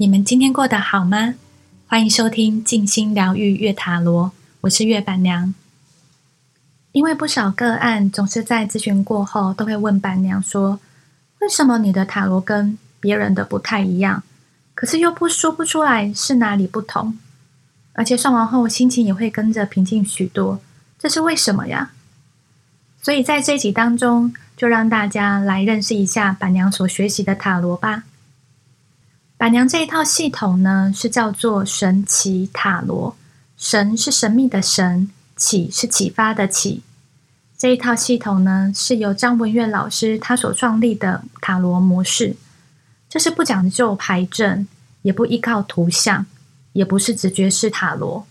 你们今天过得好吗？欢迎收听静心疗愈月塔罗，我是月板娘。因为不少个案总是在咨询过后都会问板娘说：“为什么你的塔罗跟别人的不太一样？可是又不说不出来是哪里不同，而且算完后心情也会跟着平静许多，这是为什么呀？”所以在这一集当中，就让大家来认识一下板娘所学习的塔罗吧。板娘这一套系统呢，是叫做神奇塔罗。神是神秘的神，启是启发的启。这一套系统呢，是由张文月老师他所创立的塔罗模式。这是不讲究牌阵，也不依靠图像，也不是直觉式塔罗。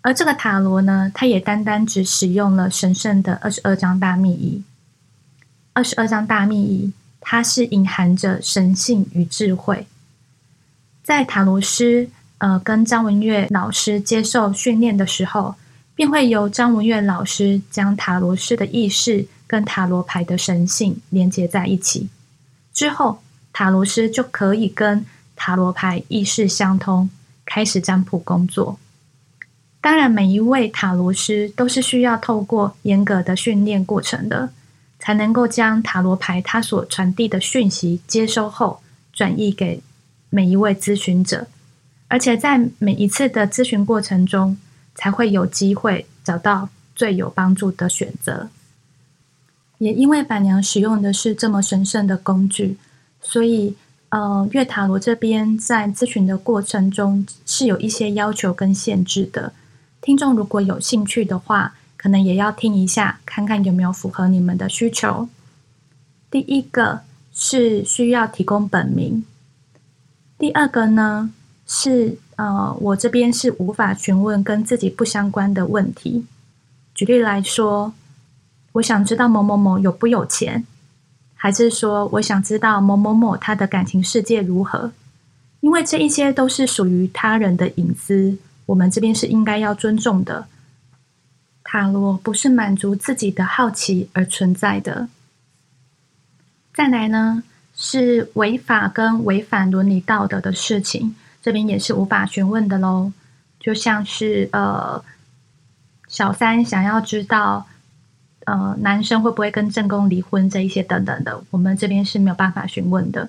而这个塔罗呢，它也单单只使用了神圣的二十二张大秘仪。二十二张大秘仪，它是隐含着神性与智慧。在塔罗师呃跟张文月老师接受训练的时候，便会由张文月老师将塔罗师的意识跟塔罗牌的神性连接在一起，之后塔罗师就可以跟塔罗牌意识相通，开始占卜工作。当然，每一位塔罗师都是需要透过严格的训练过程的，才能够将塔罗牌它所传递的讯息接收后转译给。每一位咨询者，而且在每一次的咨询过程中，才会有机会找到最有帮助的选择。也因为板娘使用的是这么神圣的工具，所以呃，月塔罗这边在咨询的过程中是有一些要求跟限制的。听众如果有兴趣的话，可能也要听一下，看看有没有符合你们的需求。第一个是需要提供本名。第二个呢是呃，我这边是无法询问跟自己不相关的问题。举例来说，我想知道某某某有不有钱，还是说我想知道某某某他的感情世界如何？因为这一些都是属于他人的隐私，我们这边是应该要尊重的。塔罗不是满足自己的好奇而存在的。再来呢？是违法跟违反伦理道德的事情，这边也是无法询问的喽。就像是呃，小三想要知道呃男生会不会跟正宫离婚这一些等等的，我们这边是没有办法询问的。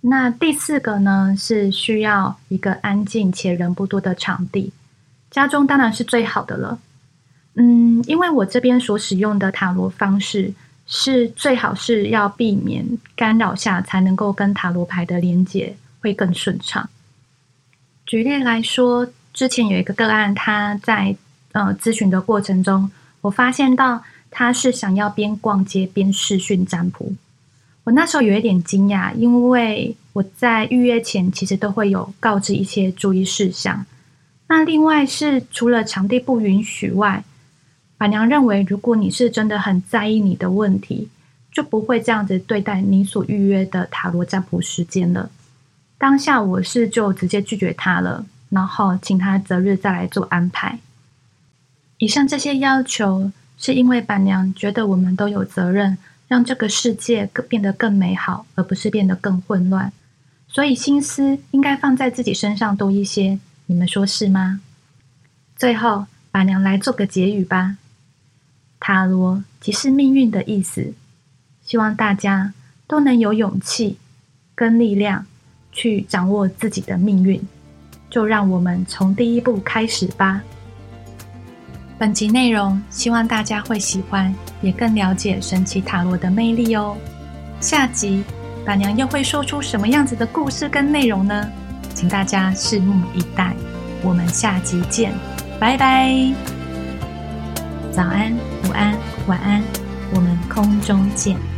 那第四个呢，是需要一个安静且人不多的场地，家中当然是最好的了。嗯，因为我这边所使用的塔罗方式。是最好是要避免干扰下，才能够跟塔罗牌的连接会更顺畅。举例来说，之前有一个个案，他在呃咨询的过程中，我发现到他是想要边逛街边视讯占卜。我那时候有一点惊讶，因为我在预约前其实都会有告知一些注意事项。那另外是除了场地不允许外，板娘认为，如果你是真的很在意你的问题，就不会这样子对待你所预约的塔罗占卜时间了。当下我是就直接拒绝他了，然后请他择日再来做安排。以上这些要求，是因为板娘觉得我们都有责任让这个世界更变得更美好，而不是变得更混乱。所以心思应该放在自己身上多一些，你们说是吗？最后，板娘来做个结语吧。塔罗即是命运的意思，希望大家都能有勇气跟力量去掌握自己的命运。就让我们从第一步开始吧。本集内容希望大家会喜欢，也更了解神奇塔罗的魅力哦。下集板娘又会说出什么样子的故事跟内容呢？请大家拭目以待。我们下集见，拜拜。早安，午安，晚安，我们空中见。